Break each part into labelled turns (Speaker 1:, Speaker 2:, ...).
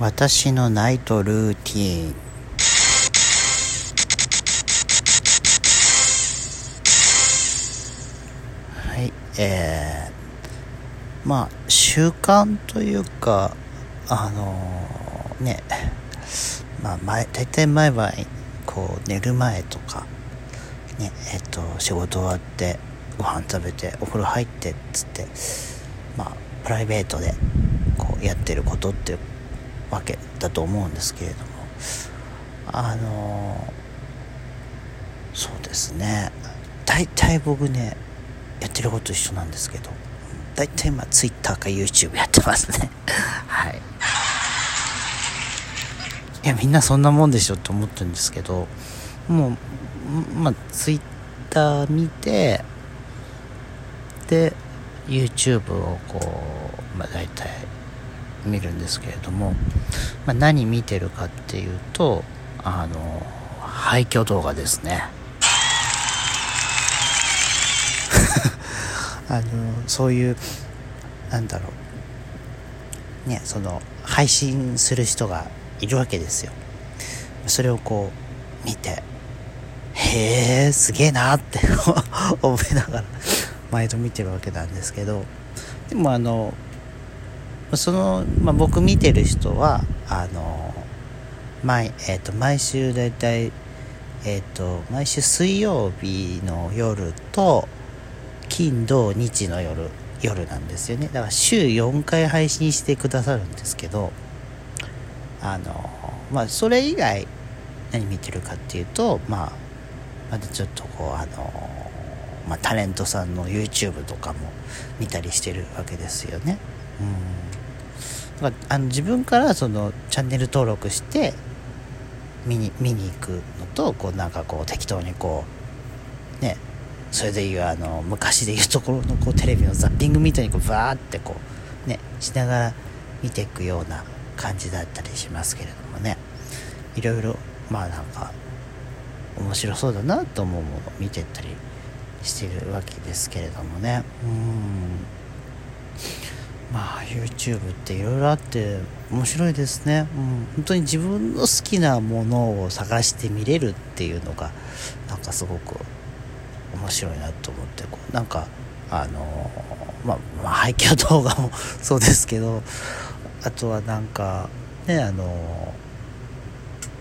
Speaker 1: 私のナイトルーティン。はいえー、まあ習慣というかあのー、ねまあ前大体毎晩こう寝る前とかねえっと仕事終わってご飯食べてお風呂入ってっつってまあプライベートでこうやってることってわけだと思うんですけれども。あのそうですね。大体僕ねやってること一緒なんですけど。大体今 Twitter か YouTube やってますね。はい。いやみんなそんなもんでしょって思ってるんですけど。もうまあ Twitter 見てで YouTube をこう、まあ、大体見るんですけれども、まあ、何見てるかっていうとあの廃墟動画ですね。あのそういうなんだろう。ねその配信する人がいるわけですよ。それをこう見てへえすげえなって 思いながら毎度見てるわけなんですけど。でもあのその、まあ、僕見てる人はあの毎,、えーと、毎週だいたいえっ、ー、と毎週水曜日の夜と金土日の夜夜なんですよねだから週4回配信してくださるんですけどあのまあそれ以外何見てるかっていうとまあまだちょっとこうあのまあ、タレントさんの YouTube とかも見たりしてるわけですよね。うん、だからあの自分からそのチャンネル登録して見に見に行くのとこうなんかこう適当にこうねそれでいうあの昔でいうところのこうテレビのザッピングみたいにこうバーってこうねしながら見ていくような感じだったりしますけれどもね。いろいろまあなんか面白そうだなと思うものを見てったりしてるわけですけれどもね。うん。まあ YouTube っていろいろあって面白いですね、うん、本当に自分の好きなものを探して見れるっていうのがなんかすごく面白いなと思ってこうなんかあのまあ、まあ、廃墟動画も そうですけどあとはなんかねあの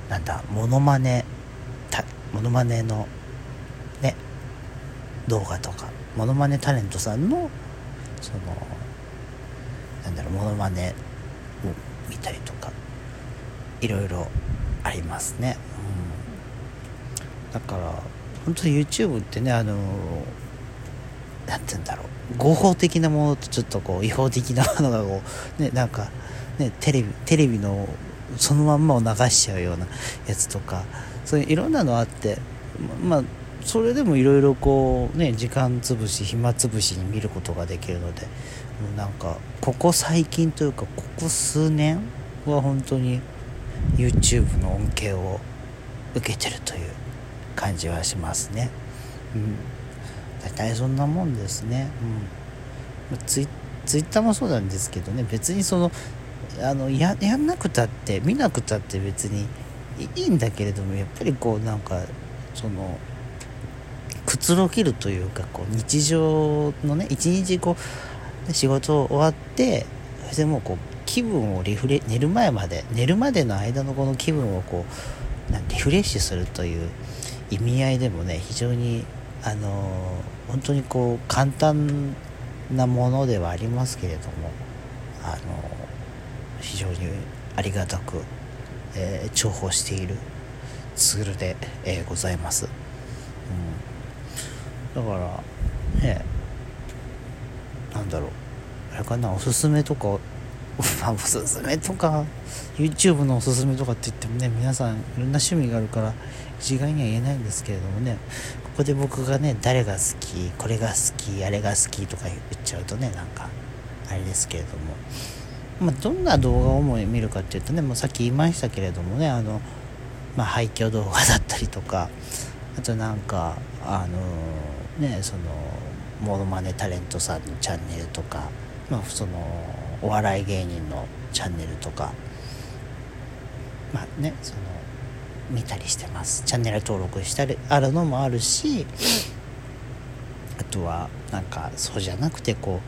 Speaker 1: なんだモノマネモノマネのね動画とかモノマネタレントさんのそのなんだろうモノマネを見たりとかいろいろありますね、うん、だから本当に YouTube ってねあの何て言うんだろう合法的なものとちょっとこう違法的なものがこうねなんかねテレビテレビのそのまんまを流しちゃうようなやつとかそういういろんなのあってまあそれでもいろいろこうね時間つぶし暇つぶしに見ることができるのでなんかここ最近というかここ数年は本当に YouTube の恩恵を受けてるという感じはしますね。うん。大体そんなもんですね。うん。ツイツイッターもそうなんですけどね。別にそのあのややんなくたって見なくたって別にいいんだけれどもやっぱりこうなんかそのくつろげるというかこう日常のね一日こう仕事終わってそれでもうこう気分をリフレ寝る前まで寝るまでの間のこの気分をこうリフレッシュするという意味合いでもね非常にあの、本当にこう簡単なものではありますけれどもあの、非常にありがたく、えー、重宝しているツールで、えございます。うんだからねなんだろうれかなおすすめとか まあおすすめとか YouTube のおすすめとかって言ってもね皆さんいろんな趣味があるから一概には言えないんですけれどもねここで僕がね誰が好きこれが好きあれが好きとか言っちゃうとねなんかあれですけれども、まあ、どんな動画を主に見るかっていうとねもうさっき言いましたけれどもねあの、まあ、廃墟動画だったりとかあとなんかあのねそのモノマネタレントさんのチャンネルとか、まあ、そのお笑い芸人のチャンネルとかまあねその見たりしてます。チャンネル登録したりあるのもあるしあとはなんかそうじゃなくてこ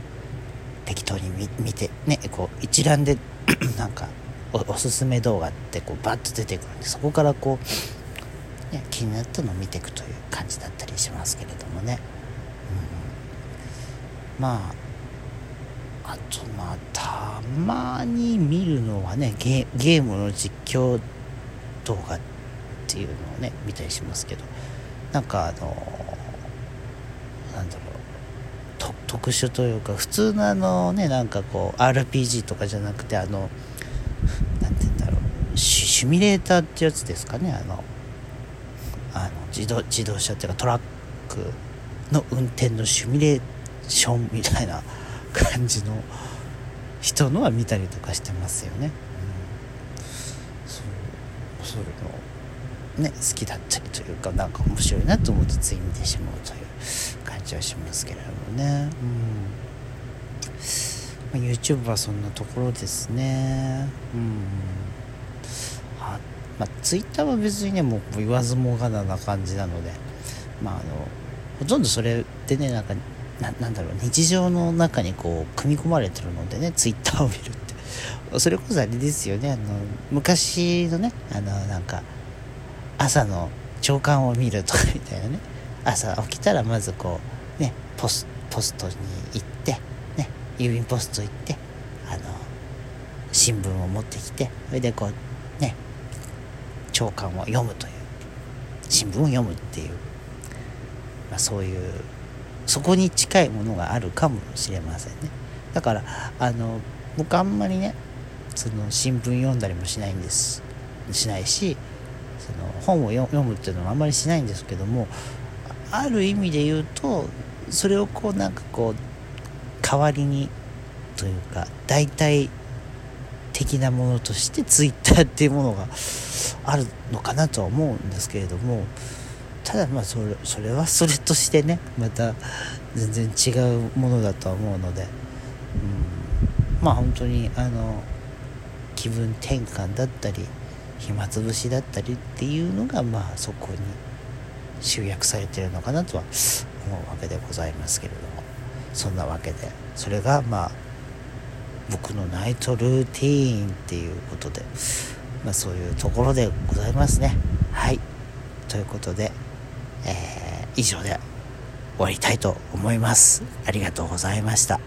Speaker 1: う適当に見てねこう一覧で なんかおすすめ動画ってこうバッと出てくるんでそこからこう、ね、気になったのを見ていくという感じだったりしますけれどもね、うん、まああとまあたまに見るのはねゲームの実況動画っていうのをね見たりしますけどなんかあのなんだろう特殊というか普通のあのねなんかこう RPG とかじゃなくてあの何て言うんだろうシミュレーターってやつですかねあのあの自動自動車っていうかトラックの運転のシミュレーションみたいな感じの人のは見たりとかしてますよね。うん、そうそういうのね好きだったりというかなんか面白いなと思ってつい見てしまうという感じはしますけれどもね。うん。まあ、YouTube はそんなところですね。うん。はまあ Twitter は別にねもう言わずもがなな感じなので。まああのほとんどそれでねなんかなんだろう日常の中にこう組み込まれてるのでね Twitter を見るって。それこそあれですよねあの昔のねあのなんか朝の朝刊を見るとか みたいなね。朝起きたらまずこうねポスポストに行ってね郵便ポスト行ってあの新聞を持ってきてそれでこうね朝刊を読むという新聞を読むっていう、まあ、そういうそこに近いものがあるかもしれませんね。だからあの僕あんまりねその新聞読んだりもしないんです。しないしその本を読むっていうのもあんまりしないんですけどもある意味で言うとそれをこうなんかこう代わりにというか代替的なものとしてツイッターっていうものがあるのかなとは思うんですけれどもただまあそれそれはそれとしてねまた全然違うものだとは思うので、うん、まあ本当にあの気分転換だったり暇つぶしだったりっていうのがまあそこに集約されてるのかなとは思うわけでございますけれども。そんなわけでそれがまあ僕のナイトルーティーンっていうことで、まあ、そういうところでございますね。はい。ということで、えー、以上で終わりたいと思います。ありがとうございました。